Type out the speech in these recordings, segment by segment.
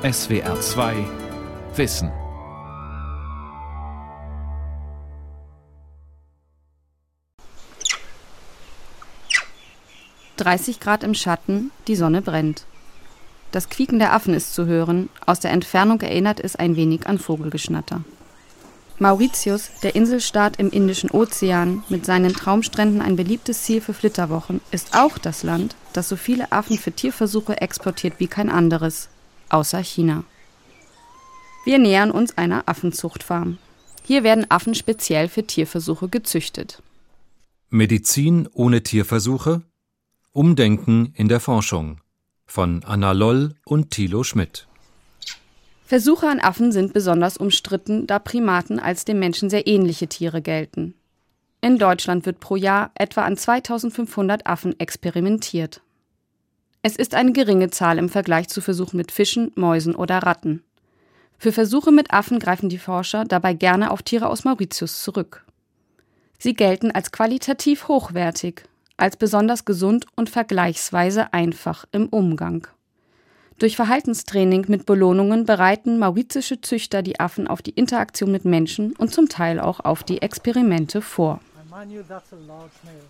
SWR 2 Wissen. Dreißig Grad im Schatten, die Sonne brennt. Das Quieken der Affen ist zu hören, aus der Entfernung erinnert es ein wenig an Vogelgeschnatter. Mauritius, der Inselstaat im Indischen Ozean, mit seinen Traumstränden ein beliebtes Ziel für Flitterwochen, ist auch das Land, das so viele Affen für Tierversuche exportiert wie kein anderes, außer China. Wir nähern uns einer Affenzuchtfarm. Hier werden Affen speziell für Tierversuche gezüchtet. Medizin ohne Tierversuche? Umdenken in der Forschung von Anna Loll und Thilo Schmidt. Versuche an Affen sind besonders umstritten, da Primaten als dem Menschen sehr ähnliche Tiere gelten. In Deutschland wird pro Jahr etwa an 2500 Affen experimentiert. Es ist eine geringe Zahl im Vergleich zu Versuchen mit Fischen, Mäusen oder Ratten. Für Versuche mit Affen greifen die Forscher dabei gerne auf Tiere aus Mauritius zurück. Sie gelten als qualitativ hochwertig, als besonders gesund und vergleichsweise einfach im Umgang. Durch Verhaltenstraining mit Belohnungen bereiten mauritische Züchter die Affen auf die Interaktion mit Menschen und zum Teil auch auf die Experimente vor.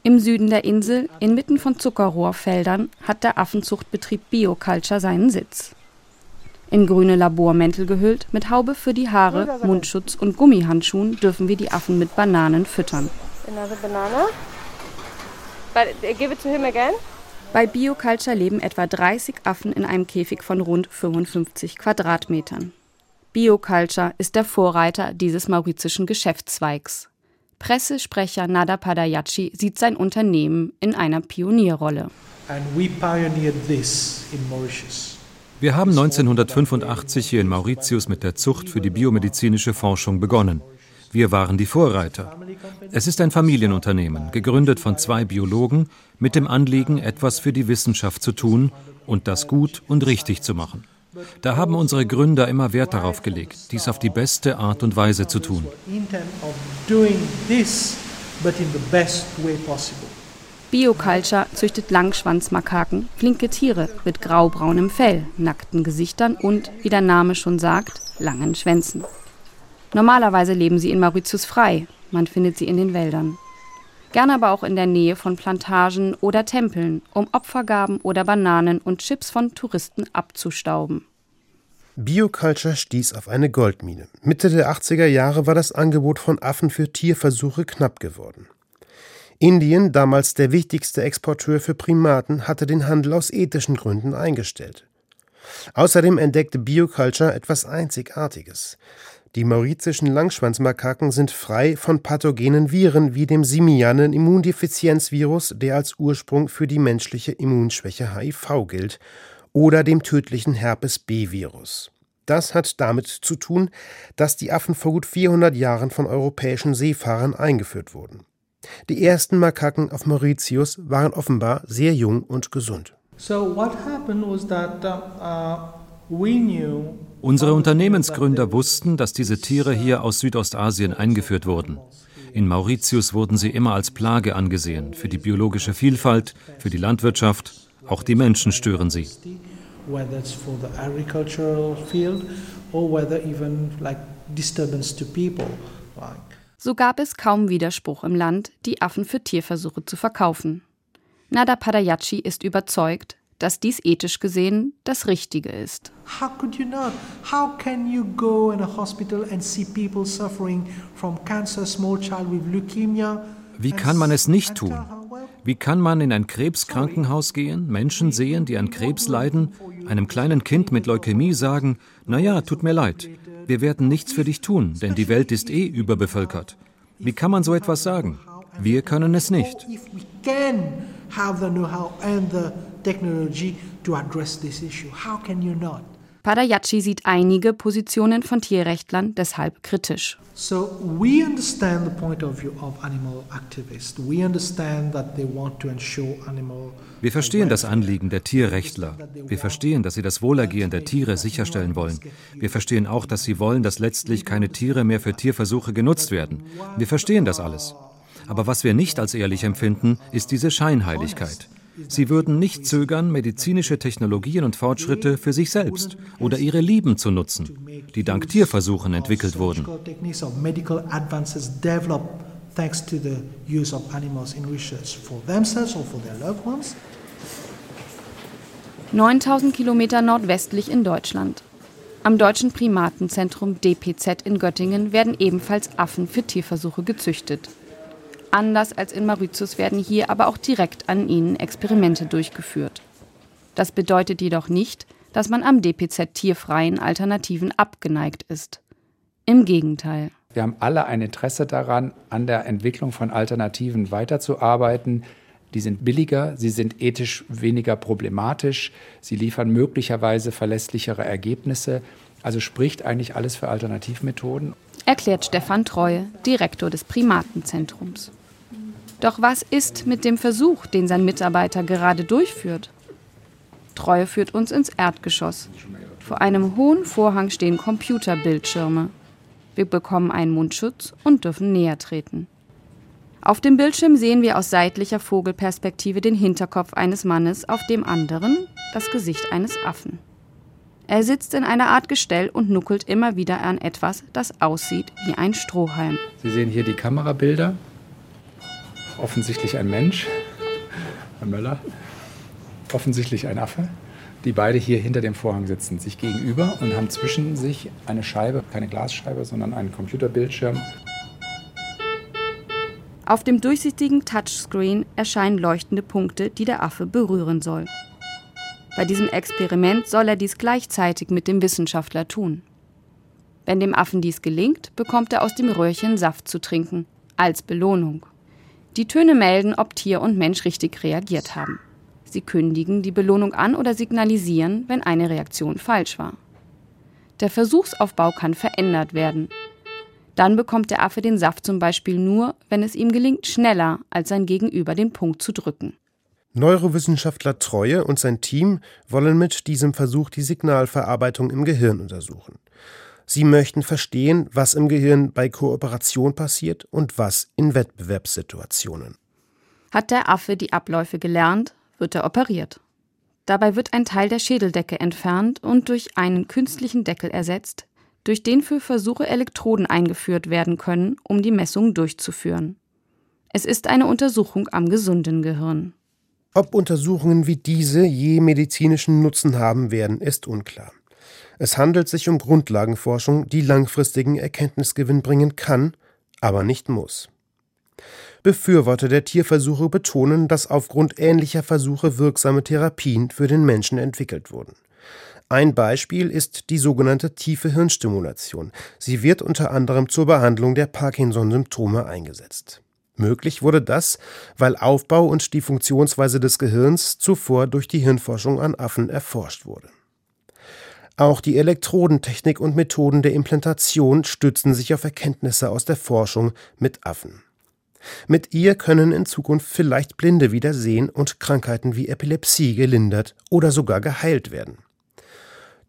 Im Süden der Insel, inmitten von Zuckerrohrfeldern, hat der Affenzuchtbetrieb Bioculture seinen Sitz. In grüne Labormäntel gehüllt, mit Haube für die Haare, Mundschutz und Gummihandschuhen dürfen wir die Affen mit Bananen füttern. Again. Bei Bioculture leben etwa 30 Affen in einem Käfig von rund 55 Quadratmetern. Bioculture ist der Vorreiter dieses mauritischen Geschäftszweigs. Pressesprecher Nada Padayachi sieht sein Unternehmen in einer Pionierrolle. Wir haben 1985 hier in Mauritius mit der Zucht für die biomedizinische Forschung begonnen. Wir waren die Vorreiter. Es ist ein Familienunternehmen, gegründet von zwei Biologen, mit dem Anliegen, etwas für die Wissenschaft zu tun und das gut und richtig zu machen. Da haben unsere Gründer immer Wert darauf gelegt, dies auf die beste Art und Weise zu tun. Bioculture züchtet Langschwanzmakaken, flinke Tiere mit graubraunem Fell, nackten Gesichtern und, wie der Name schon sagt, langen Schwänzen. Normalerweise leben sie in Mauritius frei, man findet sie in den Wäldern. Gerne aber auch in der Nähe von Plantagen oder Tempeln, um Opfergaben oder Bananen und Chips von Touristen abzustauben. Bioculture stieß auf eine Goldmine. Mitte der 80er Jahre war das Angebot von Affen für Tierversuche knapp geworden. Indien, damals der wichtigste Exporteur für Primaten, hatte den Handel aus ethischen Gründen eingestellt. Außerdem entdeckte Bioculture etwas Einzigartiges. Die mauritischen Langschwanzmakaken sind frei von pathogenen Viren wie dem simianen Immundefizienzvirus, der als Ursprung für die menschliche Immunschwäche HIV gilt, oder dem tödlichen Herpes B-Virus. Das hat damit zu tun, dass die Affen vor gut 400 Jahren von europäischen Seefahrern eingeführt wurden. Die ersten Makaken auf Mauritius waren offenbar sehr jung und gesund. So what happened was that uh, we knew Unsere Unternehmensgründer wussten, dass diese Tiere hier aus Südostasien eingeführt wurden. In Mauritius wurden sie immer als Plage angesehen, für die biologische Vielfalt, für die Landwirtschaft, auch die Menschen stören sie. So gab es kaum Widerspruch im Land, die Affen für Tierversuche zu verkaufen. Nada Padayachi ist überzeugt, dass dies ethisch gesehen das Richtige ist. How could you not? How can you go in a hospital and see people suffering from cancer, small child with leukemia? Wie kann man es nicht tun? Wie kann man in ein Krebskrankenhaus gehen, Menschen sehen, die an Krebs leiden, einem kleinen Kind mit Leukämie sagen, naja, tut mir leid, wir werden nichts für dich tun, denn die Welt ist eh überbevölkert. Wie kann man so etwas sagen? Wir können es nicht have the know-how and the technology to address this issue. How can you not? Padayachi sieht einige Positionen von Tierrechtlern deshalb kritisch. So we understand the point of view of animal activists. We understand that they want to ensure animal wir verstehen das Anliegen der Tierrechtler. Wir verstehen, dass sie das Wohlergehen der Tiere sicherstellen wollen. Wir verstehen auch, dass sie wollen, dass letztlich keine Tiere mehr für Tierversuche genutzt werden. Wir verstehen das alles. Aber was wir nicht als ehrlich empfinden, ist diese Scheinheiligkeit. Sie würden nicht zögern, medizinische Technologien und Fortschritte für sich selbst oder ihre Lieben zu nutzen, die dank Tierversuchen entwickelt wurden. 9000 Kilometer nordwestlich in Deutschland. Am Deutschen Primatenzentrum DPZ in Göttingen werden ebenfalls Affen für Tierversuche gezüchtet. Anders als in Mauritius werden hier aber auch direkt an ihnen Experimente durchgeführt. Das bedeutet jedoch nicht, dass man am DPZ tierfreien Alternativen abgeneigt ist. Im Gegenteil. Wir haben alle ein Interesse daran, an der Entwicklung von Alternativen weiterzuarbeiten, die sind billiger, sie sind ethisch weniger problematisch, sie liefern möglicherweise verlässlichere Ergebnisse. Also spricht eigentlich alles für Alternativmethoden. Erklärt Stefan Treue, Direktor des Primatenzentrums. Doch was ist mit dem Versuch, den sein Mitarbeiter gerade durchführt? Treue führt uns ins Erdgeschoss. Vor einem hohen Vorhang stehen Computerbildschirme. Wir bekommen einen Mundschutz und dürfen näher treten. Auf dem Bildschirm sehen wir aus seitlicher Vogelperspektive den Hinterkopf eines Mannes, auf dem anderen das Gesicht eines Affen. Er sitzt in einer Art Gestell und nuckelt immer wieder an etwas, das aussieht wie ein Strohhalm. Sie sehen hier die Kamerabilder. Offensichtlich ein Mensch, Herr Möller. Offensichtlich ein Affe. Die beide hier hinter dem Vorhang sitzen, sich gegenüber und haben zwischen sich eine Scheibe, keine Glasscheibe, sondern einen Computerbildschirm auf dem durchsichtigen Touchscreen erscheinen leuchtende Punkte, die der Affe berühren soll. Bei diesem Experiment soll er dies gleichzeitig mit dem Wissenschaftler tun. Wenn dem Affen dies gelingt, bekommt er aus dem Röhrchen Saft zu trinken, als Belohnung. Die Töne melden, ob Tier und Mensch richtig reagiert haben. Sie kündigen die Belohnung an oder signalisieren, wenn eine Reaktion falsch war. Der Versuchsaufbau kann verändert werden, dann bekommt der Affe den Saft zum Beispiel nur, wenn es ihm gelingt, schneller als sein Gegenüber den Punkt zu drücken. Neurowissenschaftler Treue und sein Team wollen mit diesem Versuch die Signalverarbeitung im Gehirn untersuchen. Sie möchten verstehen, was im Gehirn bei Kooperation passiert und was in Wettbewerbssituationen. Hat der Affe die Abläufe gelernt, wird er operiert. Dabei wird ein Teil der Schädeldecke entfernt und durch einen künstlichen Deckel ersetzt, durch den für Versuche Elektroden eingeführt werden können, um die Messung durchzuführen. Es ist eine Untersuchung am gesunden Gehirn. Ob Untersuchungen wie diese je medizinischen Nutzen haben werden, ist unklar. Es handelt sich um Grundlagenforschung, die langfristigen Erkenntnisgewinn bringen kann, aber nicht muss. Befürworter der Tierversuche betonen, dass aufgrund ähnlicher Versuche wirksame Therapien für den Menschen entwickelt wurden. Ein Beispiel ist die sogenannte tiefe Hirnstimulation. Sie wird unter anderem zur Behandlung der Parkinson-Symptome eingesetzt. Möglich wurde das, weil Aufbau und die Funktionsweise des Gehirns zuvor durch die Hirnforschung an Affen erforscht wurde. Auch die Elektrodentechnik und Methoden der Implantation stützen sich auf Erkenntnisse aus der Forschung mit Affen. Mit ihr können in Zukunft vielleicht Blinde wieder sehen und Krankheiten wie Epilepsie gelindert oder sogar geheilt werden.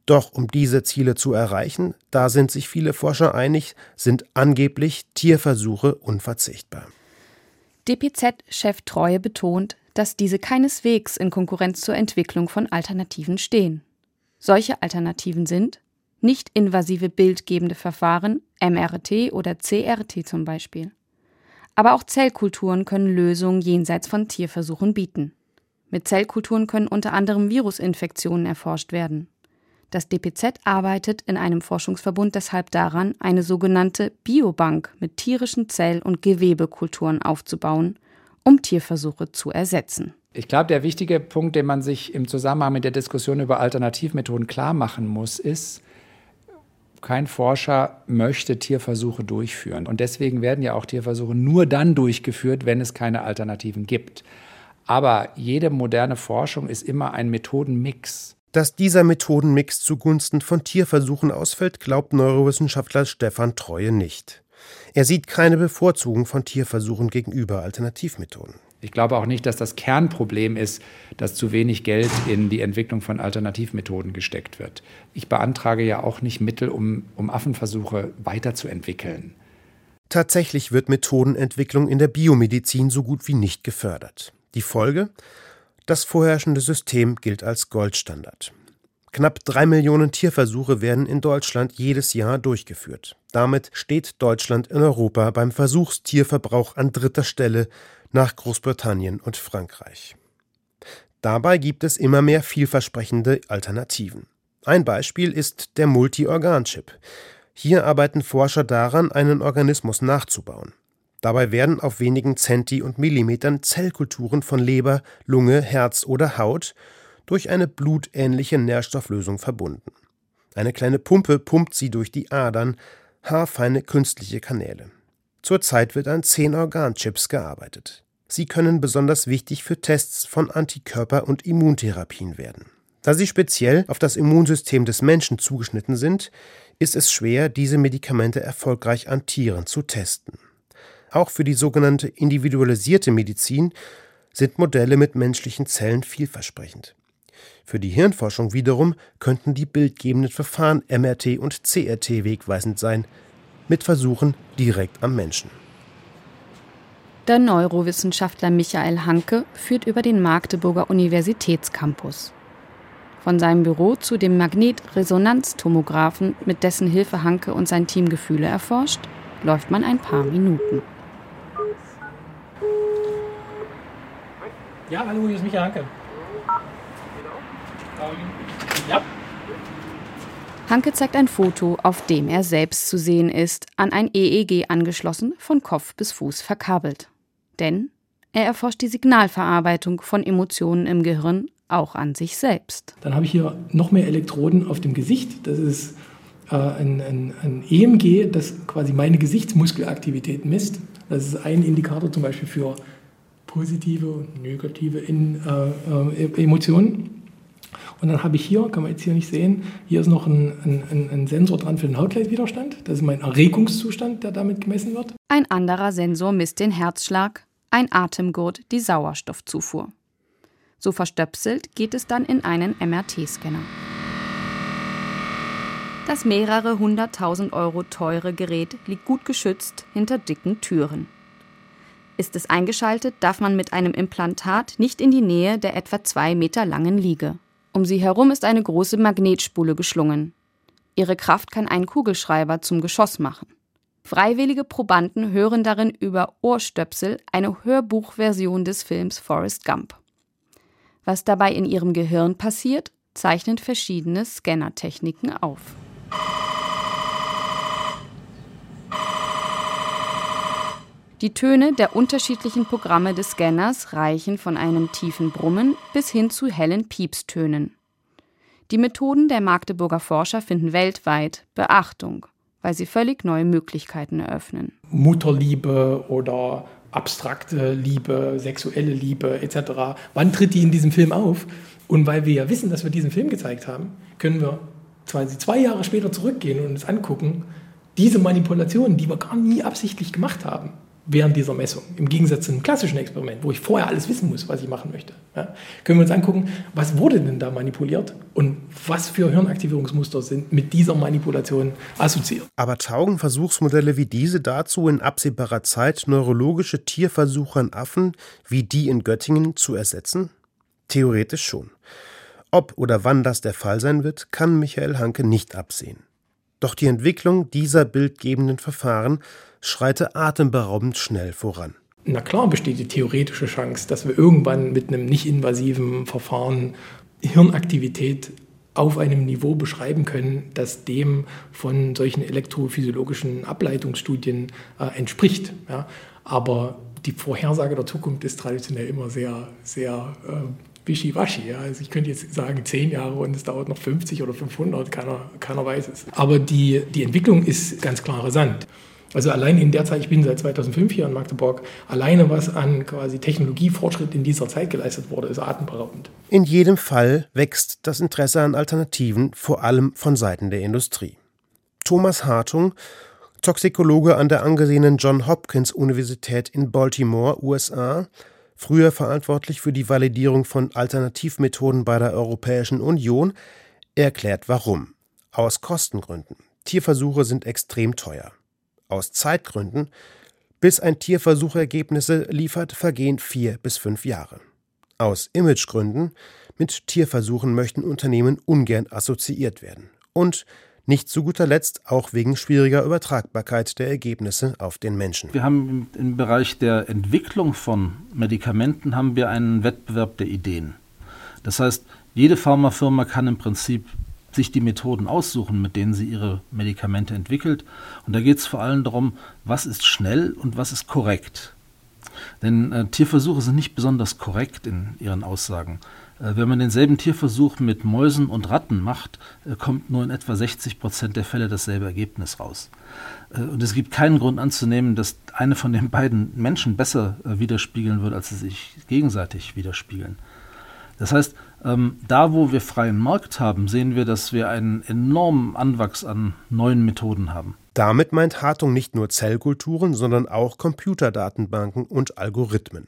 Doch um diese Ziele zu erreichen, da sind sich viele Forscher einig, sind angeblich Tierversuche unverzichtbar. DPZ-Chef Treue betont, dass diese keineswegs in Konkurrenz zur Entwicklung von Alternativen stehen. Solche Alternativen sind nicht invasive bildgebende Verfahren, MRT oder CRT zum Beispiel. Aber auch Zellkulturen können Lösungen jenseits von Tierversuchen bieten. Mit Zellkulturen können unter anderem Virusinfektionen erforscht werden. Das DPZ arbeitet in einem Forschungsverbund deshalb daran, eine sogenannte Biobank mit tierischen Zell- und Gewebekulturen aufzubauen, um Tierversuche zu ersetzen. Ich glaube, der wichtige Punkt, den man sich im Zusammenhang mit der Diskussion über Alternativmethoden klar machen muss, ist, kein Forscher möchte Tierversuche durchführen. Und deswegen werden ja auch Tierversuche nur dann durchgeführt, wenn es keine Alternativen gibt. Aber jede moderne Forschung ist immer ein Methodenmix. Dass dieser Methodenmix zugunsten von Tierversuchen ausfällt, glaubt Neurowissenschaftler Stefan Treue nicht. Er sieht keine Bevorzugung von Tierversuchen gegenüber Alternativmethoden. Ich glaube auch nicht, dass das Kernproblem ist, dass zu wenig Geld in die Entwicklung von Alternativmethoden gesteckt wird. Ich beantrage ja auch nicht Mittel, um, um Affenversuche weiterzuentwickeln. Tatsächlich wird Methodenentwicklung in der Biomedizin so gut wie nicht gefördert. Die Folge? Das vorherrschende System gilt als Goldstandard. Knapp drei Millionen Tierversuche werden in Deutschland jedes Jahr durchgeführt. Damit steht Deutschland in Europa beim Versuchstierverbrauch an dritter Stelle nach Großbritannien und Frankreich. Dabei gibt es immer mehr vielversprechende Alternativen. Ein Beispiel ist der Multi-Organ-Chip. Hier arbeiten Forscher daran, einen Organismus nachzubauen. Dabei werden auf wenigen Zenti- und Millimetern Zellkulturen von Leber, Lunge, Herz oder Haut durch eine blutähnliche Nährstofflösung verbunden. Eine kleine Pumpe pumpt sie durch die Adern, haarfeine künstliche Kanäle. Zurzeit wird an zehn Organchips gearbeitet. Sie können besonders wichtig für Tests von Antikörper- und Immuntherapien werden. Da sie speziell auf das Immunsystem des Menschen zugeschnitten sind, ist es schwer, diese Medikamente erfolgreich an Tieren zu testen. Auch für die sogenannte individualisierte Medizin sind Modelle mit menschlichen Zellen vielversprechend. Für die Hirnforschung wiederum könnten die bildgebenden Verfahren MRT und CRT wegweisend sein, mit Versuchen direkt am Menschen. Der Neurowissenschaftler Michael Hanke führt über den Magdeburger Universitätscampus. Von seinem Büro zu dem Magnetresonanztomographen, mit dessen Hilfe Hanke und sein Team Gefühle erforscht, läuft man ein paar Minuten. Ja, hallo, hier ist Michael Hanke. Ja. Hanke zeigt ein Foto, auf dem er selbst zu sehen ist, an ein EEG angeschlossen, von Kopf bis Fuß verkabelt. Denn er erforscht die Signalverarbeitung von Emotionen im Gehirn auch an sich selbst. Dann habe ich hier noch mehr Elektroden auf dem Gesicht. Das ist äh, ein, ein, ein EMG, das quasi meine Gesichtsmuskelaktivität misst. Das ist ein Indikator zum Beispiel für positive und negative in, äh, äh, Emotionen. Und dann habe ich hier, kann man jetzt hier nicht sehen, hier ist noch ein, ein, ein Sensor dran für den Hautleitwiderstand. Das ist mein Erregungszustand, der damit gemessen wird. Ein anderer Sensor misst den Herzschlag, ein Atemgurt die Sauerstoffzufuhr. So verstöpselt geht es dann in einen MRT-Scanner. Das mehrere hunderttausend Euro teure Gerät liegt gut geschützt hinter dicken Türen. Ist es eingeschaltet, darf man mit einem Implantat nicht in die Nähe der etwa zwei Meter langen Liege. Um sie herum ist eine große Magnetspule geschlungen. Ihre Kraft kann einen Kugelschreiber zum Geschoss machen. Freiwillige Probanden hören darin über Ohrstöpsel eine Hörbuchversion des Films Forrest Gump. Was dabei in ihrem Gehirn passiert, zeichnen verschiedene Scannertechniken auf. Die Töne der unterschiedlichen Programme des Scanners reichen von einem tiefen Brummen bis hin zu hellen Piepstönen. Die Methoden der Magdeburger Forscher finden weltweit Beachtung, weil sie völlig neue Möglichkeiten eröffnen. Mutterliebe oder abstrakte Liebe, sexuelle Liebe etc. Wann tritt die in diesem Film auf? Und weil wir ja wissen, dass wir diesen Film gezeigt haben, können wir zwei Jahre später zurückgehen und uns angucken, diese Manipulationen, die wir gar nie absichtlich gemacht haben, während dieser Messung. Im Gegensatz zu einem klassischen Experiment, wo ich vorher alles wissen muss, was ich machen möchte. Ja, können wir uns angucken, was wurde denn da manipuliert und was für Hirnaktivierungsmuster sind mit dieser Manipulation assoziiert. Aber taugen Versuchsmodelle wie diese dazu, in absehbarer Zeit neurologische Tierversuche an Affen wie die in Göttingen zu ersetzen? Theoretisch schon. Ob oder wann das der Fall sein wird, kann Michael Hanke nicht absehen. Doch die Entwicklung dieser bildgebenden Verfahren schreite atemberaubend schnell voran. Na klar besteht die theoretische Chance, dass wir irgendwann mit einem nicht invasiven Verfahren Hirnaktivität auf einem Niveau beschreiben können, das dem von solchen elektrophysiologischen Ableitungsstudien äh, entspricht. Ja. Aber die Vorhersage der Zukunft ist traditionell immer sehr, sehr äh, wischiwaschi. Ja. Also ich könnte jetzt sagen 10 Jahre und es dauert noch 50 oder 500, keiner, keiner weiß es. Aber die, die Entwicklung ist ganz klar rasant. Also allein in der Zeit, ich bin seit 2005 hier in Magdeburg, alleine was an quasi Technologiefortschritt in dieser Zeit geleistet wurde, ist atemberaubend. In jedem Fall wächst das Interesse an Alternativen vor allem von Seiten der Industrie. Thomas Hartung, Toxikologe an der angesehenen John Hopkins Universität in Baltimore, USA, früher verantwortlich für die Validierung von Alternativmethoden bei der Europäischen Union, erklärt warum. Aus Kostengründen. Tierversuche sind extrem teuer. Aus Zeitgründen, bis ein Tierversuch Ergebnisse liefert, vergehen vier bis fünf Jahre. Aus Imagegründen mit Tierversuchen möchten Unternehmen ungern assoziiert werden. Und nicht zu guter Letzt auch wegen schwieriger Übertragbarkeit der Ergebnisse auf den Menschen. Wir haben im, Bereich der Entwicklung von Medikamenten haben wir einen Wettbewerb der Ideen. Das heißt, jede Pharmafirma kann im Prinzip sich die Methoden aussuchen, mit denen sie ihre Medikamente entwickelt. Und da geht es vor allem darum, was ist schnell und was ist korrekt. Denn äh, Tierversuche sind nicht besonders korrekt in ihren Aussagen. Äh, wenn man denselben Tierversuch mit Mäusen und Ratten macht, äh, kommt nur in etwa 60 Prozent der Fälle dasselbe Ergebnis raus. Äh, und es gibt keinen Grund anzunehmen, dass eine von den beiden Menschen besser widerspiegeln wird, als sie sich gegenseitig widerspiegeln. Das heißt, ähm, da wo wir freien Markt haben, sehen wir, dass wir einen enormen Anwachs an neuen Methoden haben. Damit meint Hartung nicht nur Zellkulturen, sondern auch Computerdatenbanken und Algorithmen.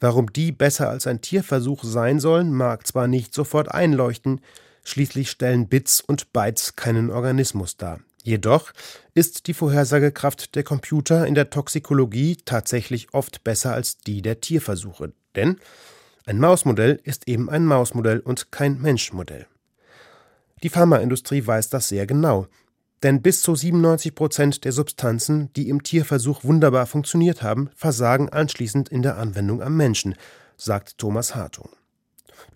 Warum die besser als ein Tierversuch sein sollen, mag zwar nicht sofort einleuchten, schließlich stellen Bits und Bytes keinen Organismus dar. Jedoch ist die Vorhersagekraft der Computer in der Toxikologie tatsächlich oft besser als die der Tierversuche. Denn ein Mausmodell ist eben ein Mausmodell und kein Menschmodell. Die Pharmaindustrie weiß das sehr genau. Denn bis zu 97 Prozent der Substanzen, die im Tierversuch wunderbar funktioniert haben, versagen anschließend in der Anwendung am Menschen, sagt Thomas Hartung.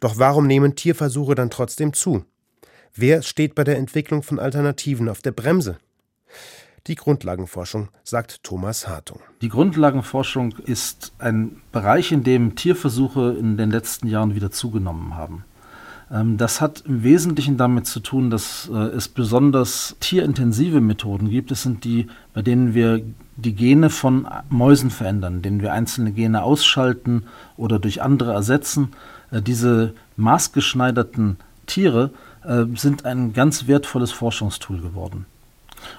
Doch warum nehmen Tierversuche dann trotzdem zu? Wer steht bei der Entwicklung von Alternativen auf der Bremse? Die Grundlagenforschung, sagt Thomas Hartung. Die Grundlagenforschung ist ein Bereich, in dem Tierversuche in den letzten Jahren wieder zugenommen haben. Ähm, das hat im Wesentlichen damit zu tun, dass äh, es besonders tierintensive Methoden gibt. Es sind die, bei denen wir die Gene von Mäusen verändern, denen wir einzelne Gene ausschalten oder durch andere ersetzen. Äh, diese maßgeschneiderten Tiere äh, sind ein ganz wertvolles Forschungstool geworden.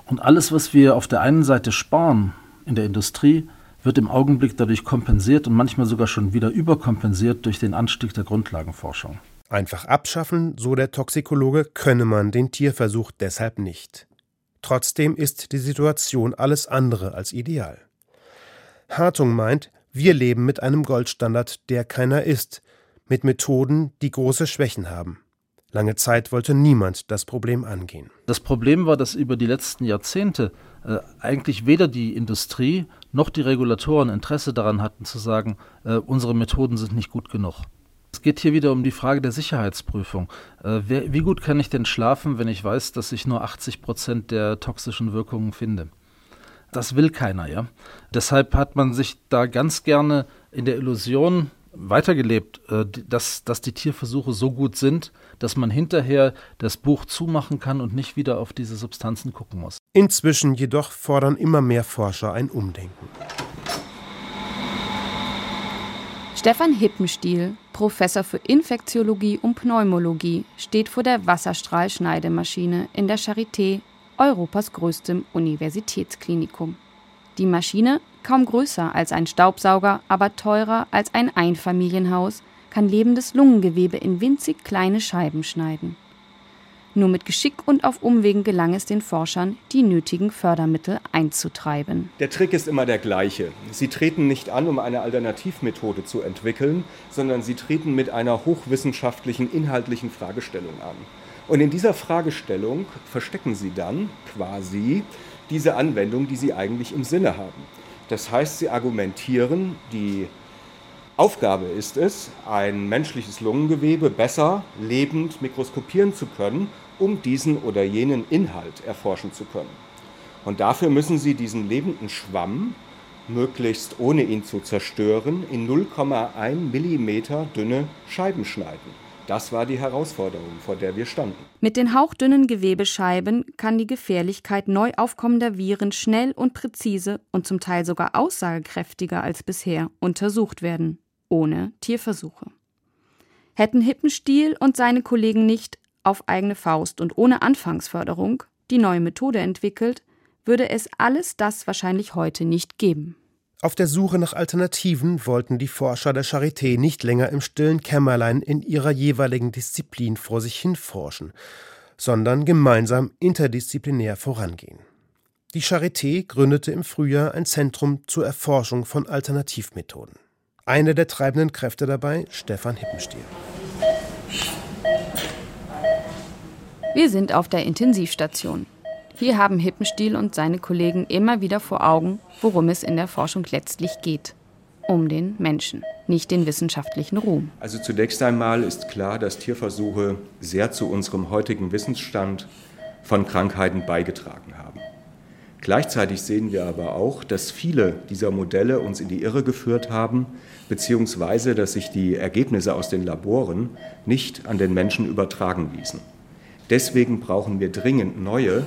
Und alles, was wir auf der einen Seite sparen in der Industrie, wird im Augenblick dadurch kompensiert und manchmal sogar schon wieder überkompensiert durch den Anstieg der Grundlagenforschung. Einfach abschaffen, so der Toxikologe, könne man den Tierversuch deshalb nicht. Trotzdem ist die Situation alles andere als ideal. Hartung meint, wir leben mit einem Goldstandard, der keiner ist, mit Methoden, die große Schwächen haben. Lange Zeit wollte niemand das Problem angehen. Das Problem war, dass über die letzten Jahrzehnte äh, eigentlich weder die Industrie noch die Regulatoren Interesse daran hatten zu sagen, äh, unsere Methoden sind nicht gut genug. Es geht hier wieder um die Frage der Sicherheitsprüfung. Äh, wer, wie gut kann ich denn schlafen, wenn ich weiß, dass ich nur 80 Prozent der toxischen Wirkungen finde? Das will keiner, ja. Deshalb hat man sich da ganz gerne in der Illusion weitergelebt, äh, dass, dass die Tierversuche so gut sind, dass man hinterher das Buch zumachen kann und nicht wieder auf diese Substanzen gucken muss. Inzwischen jedoch fordern immer mehr Forscher ein Umdenken. Stefan Hippenstiel, Professor für Infektiologie und Pneumologie, steht vor der Wasserstrahlschneidemaschine in der Charité, Europas größtem Universitätsklinikum. Die Maschine, kaum größer als ein Staubsauger, aber teurer als ein Einfamilienhaus, kann lebendes Lungengewebe in winzig kleine Scheiben schneiden. Nur mit Geschick und auf Umwegen gelang es den Forschern, die nötigen Fördermittel einzutreiben. Der Trick ist immer der gleiche. Sie treten nicht an, um eine Alternativmethode zu entwickeln, sondern sie treten mit einer hochwissenschaftlichen inhaltlichen Fragestellung an. Und in dieser Fragestellung verstecken sie dann quasi diese Anwendung, die sie eigentlich im Sinne haben. Das heißt, sie argumentieren, die Aufgabe ist es, ein menschliches Lungengewebe besser lebend mikroskopieren zu können, um diesen oder jenen Inhalt erforschen zu können. Und dafür müssen Sie diesen lebenden Schwamm möglichst ohne ihn zu zerstören in 0,1 Millimeter dünne Scheiben schneiden. Das war die Herausforderung, vor der wir standen. Mit den hauchdünnen Gewebescheiben kann die Gefährlichkeit neu aufkommender Viren schnell und präzise und zum Teil sogar aussagekräftiger als bisher untersucht werden ohne Tierversuche. Hätten Hippenstiel und seine Kollegen nicht auf eigene Faust und ohne Anfangsförderung die neue Methode entwickelt, würde es alles das wahrscheinlich heute nicht geben. Auf der Suche nach Alternativen wollten die Forscher der Charité nicht länger im stillen Kämmerlein in ihrer jeweiligen Disziplin vor sich hin forschen, sondern gemeinsam interdisziplinär vorangehen. Die Charité gründete im Frühjahr ein Zentrum zur Erforschung von Alternativmethoden. Einer der treibenden Kräfte dabei, Stefan Hippenstiel. Wir sind auf der Intensivstation. Hier haben Hippenstiel und seine Kollegen immer wieder vor Augen, worum es in der Forschung letztlich geht. Um den Menschen, nicht den wissenschaftlichen Ruhm. Also zunächst einmal ist klar, dass Tierversuche sehr zu unserem heutigen Wissensstand von Krankheiten beigetragen haben. Gleichzeitig sehen wir aber auch, dass viele dieser Modelle uns in die Irre geführt haben, beziehungsweise dass sich die Ergebnisse aus den Laboren nicht an den Menschen übertragen ließen. Deswegen brauchen wir dringend neue,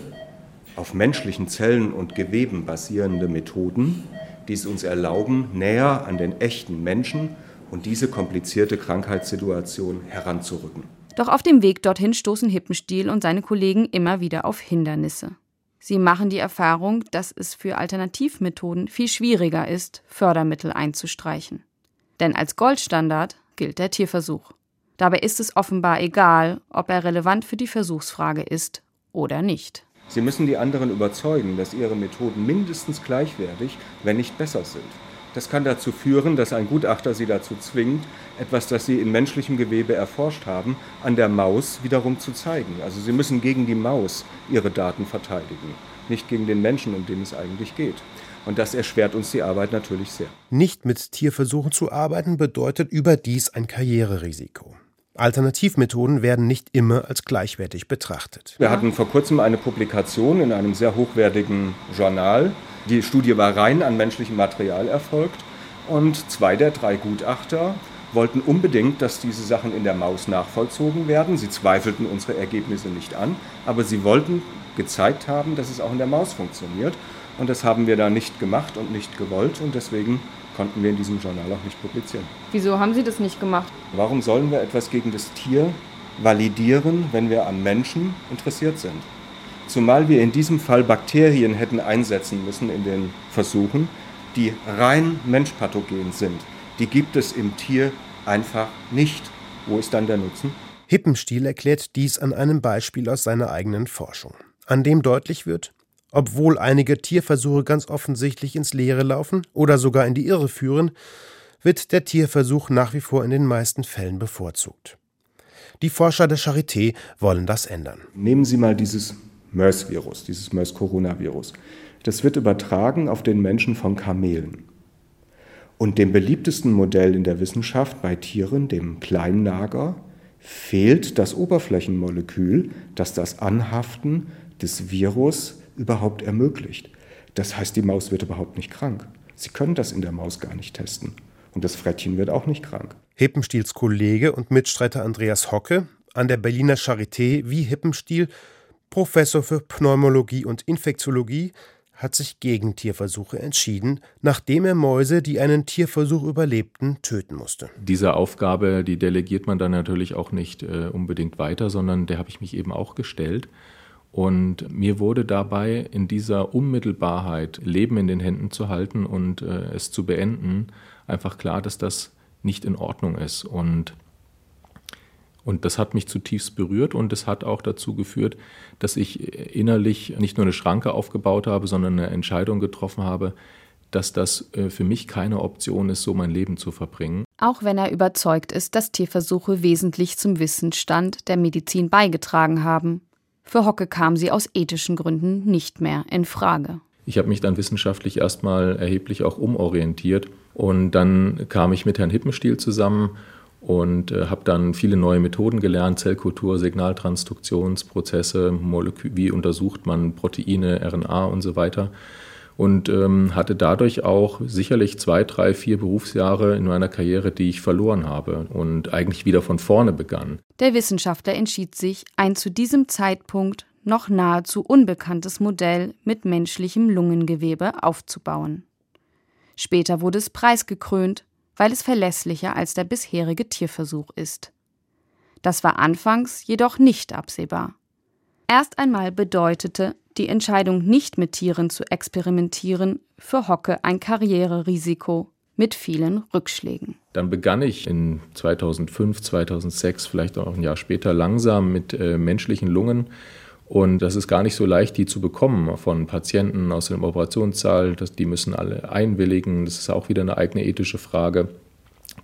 auf menschlichen Zellen und Geweben basierende Methoden, die es uns erlauben, näher an den echten Menschen und diese komplizierte Krankheitssituation heranzurücken. Doch auf dem Weg dorthin stoßen Hippenstiel und seine Kollegen immer wieder auf Hindernisse. Sie machen die Erfahrung, dass es für Alternativmethoden viel schwieriger ist, Fördermittel einzustreichen. Denn als Goldstandard gilt der Tierversuch. Dabei ist es offenbar egal, ob er relevant für die Versuchsfrage ist oder nicht. Sie müssen die anderen überzeugen, dass ihre Methoden mindestens gleichwertig, wenn nicht besser sind. Das kann dazu führen, dass ein Gutachter sie dazu zwingt, etwas, das sie in menschlichem Gewebe erforscht haben, an der Maus wiederum zu zeigen. Also sie müssen gegen die Maus ihre Daten verteidigen, nicht gegen den Menschen, um den es eigentlich geht. Und das erschwert uns die Arbeit natürlich sehr. Nicht mit Tierversuchen zu arbeiten bedeutet überdies ein Karriererisiko. Alternativmethoden werden nicht immer als gleichwertig betrachtet. Wir hatten vor kurzem eine Publikation in einem sehr hochwertigen Journal. Die Studie war rein an menschlichem Material erfolgt und zwei der drei Gutachter wollten unbedingt, dass diese Sachen in der Maus nachvollzogen werden. Sie zweifelten unsere Ergebnisse nicht an, aber sie wollten gezeigt haben, dass es auch in der Maus funktioniert. Und das haben wir da nicht gemacht und nicht gewollt und deswegen konnten wir in diesem Journal auch nicht publizieren. Wieso haben Sie das nicht gemacht? Warum sollen wir etwas gegen das Tier validieren, wenn wir am Menschen interessiert sind? Zumal wir in diesem Fall Bakterien hätten einsetzen müssen in den Versuchen, die rein menschpathogen sind. Die gibt es im Tier einfach nicht. Wo ist dann der Nutzen? Hippenstiel erklärt dies an einem Beispiel aus seiner eigenen Forschung, an dem deutlich wird, obwohl einige Tierversuche ganz offensichtlich ins Leere laufen oder sogar in die Irre führen, wird der Tierversuch nach wie vor in den meisten Fällen bevorzugt. Die Forscher der Charité wollen das ändern. Nehmen Sie mal dieses MERS-Virus, dieses MERS-Coronavirus. Das wird übertragen auf den Menschen von Kamelen. Und dem beliebtesten Modell in der Wissenschaft bei Tieren, dem Kleinnager, fehlt das Oberflächenmolekül, das das Anhaften des Virus überhaupt ermöglicht. Das heißt, die Maus wird überhaupt nicht krank. Sie können das in der Maus gar nicht testen. Und das Frettchen wird auch nicht krank. Hippenstiels Kollege und Mitstreiter Andreas Hocke an der Berliner Charité wie Hippenstiel, Professor für Pneumologie und Infektiologie, hat sich gegen Tierversuche entschieden, nachdem er Mäuse, die einen Tierversuch überlebten, töten musste. Diese Aufgabe, die delegiert man dann natürlich auch nicht äh, unbedingt weiter, sondern der habe ich mich eben auch gestellt. Und mir wurde dabei in dieser Unmittelbarkeit, Leben in den Händen zu halten und äh, es zu beenden, einfach klar, dass das nicht in Ordnung ist. Und, und das hat mich zutiefst berührt und es hat auch dazu geführt, dass ich innerlich nicht nur eine Schranke aufgebaut habe, sondern eine Entscheidung getroffen habe, dass das äh, für mich keine Option ist, so mein Leben zu verbringen. Auch wenn er überzeugt ist, dass Tierversuche wesentlich zum Wissensstand der Medizin beigetragen haben. Für Hocke kam sie aus ethischen Gründen nicht mehr in Frage. Ich habe mich dann wissenschaftlich erstmal erheblich auch umorientiert und dann kam ich mit Herrn Hippenstiel zusammen und äh, habe dann viele neue Methoden gelernt, Zellkultur, Signaltransduktionsprozesse, wie untersucht man Proteine, RNA und so weiter und ähm, hatte dadurch auch sicherlich zwei, drei, vier Berufsjahre in meiner Karriere, die ich verloren habe und eigentlich wieder von vorne begann. Der Wissenschaftler entschied sich, ein zu diesem Zeitpunkt noch nahezu unbekanntes Modell mit menschlichem Lungengewebe aufzubauen. Später wurde es preisgekrönt, weil es verlässlicher als der bisherige Tierversuch ist. Das war anfangs jedoch nicht absehbar. Erst einmal bedeutete die Entscheidung, nicht mit Tieren zu experimentieren, für Hocke ein Karriererisiko mit vielen Rückschlägen. Dann begann ich in 2005, 2006, vielleicht auch ein Jahr später langsam mit äh, menschlichen Lungen. Und das ist gar nicht so leicht, die zu bekommen von Patienten aus dem Operationssaal. Das, die müssen alle einwilligen. Das ist auch wieder eine eigene ethische Frage.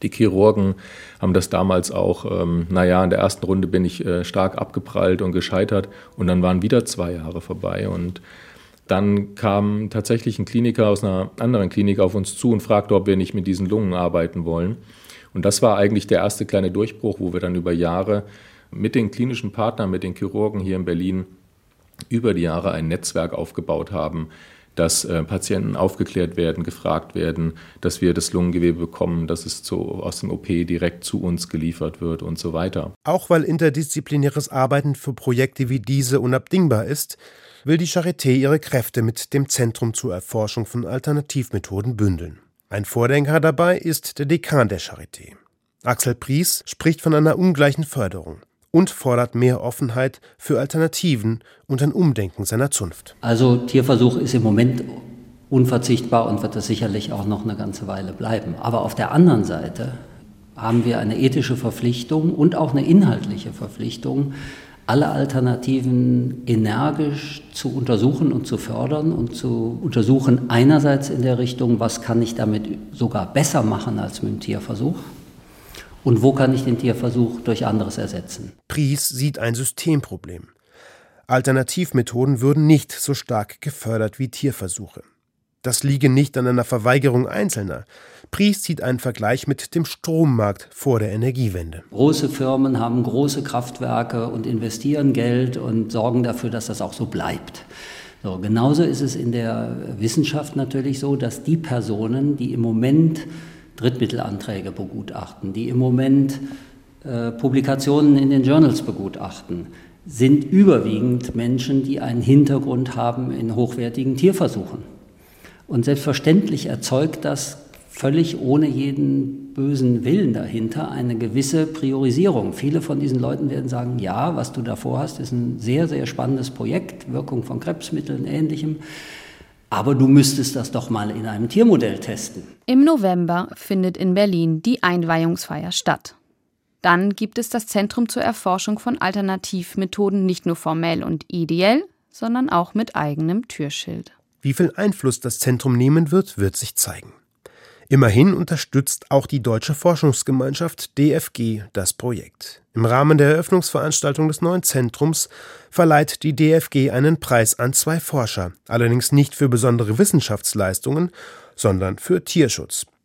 Die Chirurgen haben das damals auch, ähm, naja, in der ersten Runde bin ich äh, stark abgeprallt und gescheitert und dann waren wieder zwei Jahre vorbei und dann kam tatsächlich ein Kliniker aus einer anderen Klinik auf uns zu und fragte, ob wir nicht mit diesen Lungen arbeiten wollen. Und das war eigentlich der erste kleine Durchbruch, wo wir dann über Jahre mit den klinischen Partnern, mit den Chirurgen hier in Berlin über die Jahre ein Netzwerk aufgebaut haben, dass äh, Patienten aufgeklärt werden, gefragt werden, dass wir das Lungengewebe bekommen, dass es zu, aus dem OP direkt zu uns geliefert wird und so weiter. Auch weil interdisziplinäres Arbeiten für Projekte wie diese unabdingbar ist, will die Charité ihre Kräfte mit dem Zentrum zur Erforschung von Alternativmethoden bündeln. Ein Vordenker dabei ist der Dekan der Charité. Axel Pries spricht von einer ungleichen Förderung und fordert mehr Offenheit für Alternativen und ein Umdenken seiner Zunft. Also Tierversuch ist im Moment unverzichtbar und wird das sicherlich auch noch eine ganze Weile bleiben. Aber auf der anderen Seite haben wir eine ethische Verpflichtung und auch eine inhaltliche Verpflichtung, alle Alternativen energisch zu untersuchen und zu fördern und zu untersuchen einerseits in der Richtung, was kann ich damit sogar besser machen als mit dem Tierversuch und wo kann ich den Tierversuch durch anderes ersetzen. Pries sieht ein Systemproblem. Alternativmethoden würden nicht so stark gefördert wie Tierversuche. Das liege nicht an einer Verweigerung Einzelner. Pries zieht einen Vergleich mit dem Strommarkt vor der Energiewende. Große Firmen haben große Kraftwerke und investieren Geld und sorgen dafür, dass das auch so bleibt. So, genauso ist es in der Wissenschaft natürlich so, dass die Personen, die im Moment Drittmittelanträge begutachten, die im Moment äh, Publikationen in den Journals begutachten, sind überwiegend Menschen, die einen Hintergrund haben in hochwertigen Tierversuchen. Und selbstverständlich erzeugt das völlig ohne jeden bösen Willen dahinter eine gewisse Priorisierung. Viele von diesen Leuten werden sagen, ja, was du davor hast, ist ein sehr, sehr spannendes Projekt, Wirkung von Krebsmitteln, ähnlichem. Aber du müsstest das doch mal in einem Tiermodell testen. Im November findet in Berlin die Einweihungsfeier statt. Dann gibt es das Zentrum zur Erforschung von Alternativmethoden nicht nur formell und ideell, sondern auch mit eigenem Türschild. Wie viel Einfluss das Zentrum nehmen wird, wird sich zeigen. Immerhin unterstützt auch die Deutsche Forschungsgemeinschaft DFG das Projekt. Im Rahmen der Eröffnungsveranstaltung des neuen Zentrums verleiht die DFG einen Preis an zwei Forscher, allerdings nicht für besondere Wissenschaftsleistungen, sondern für Tierschutz.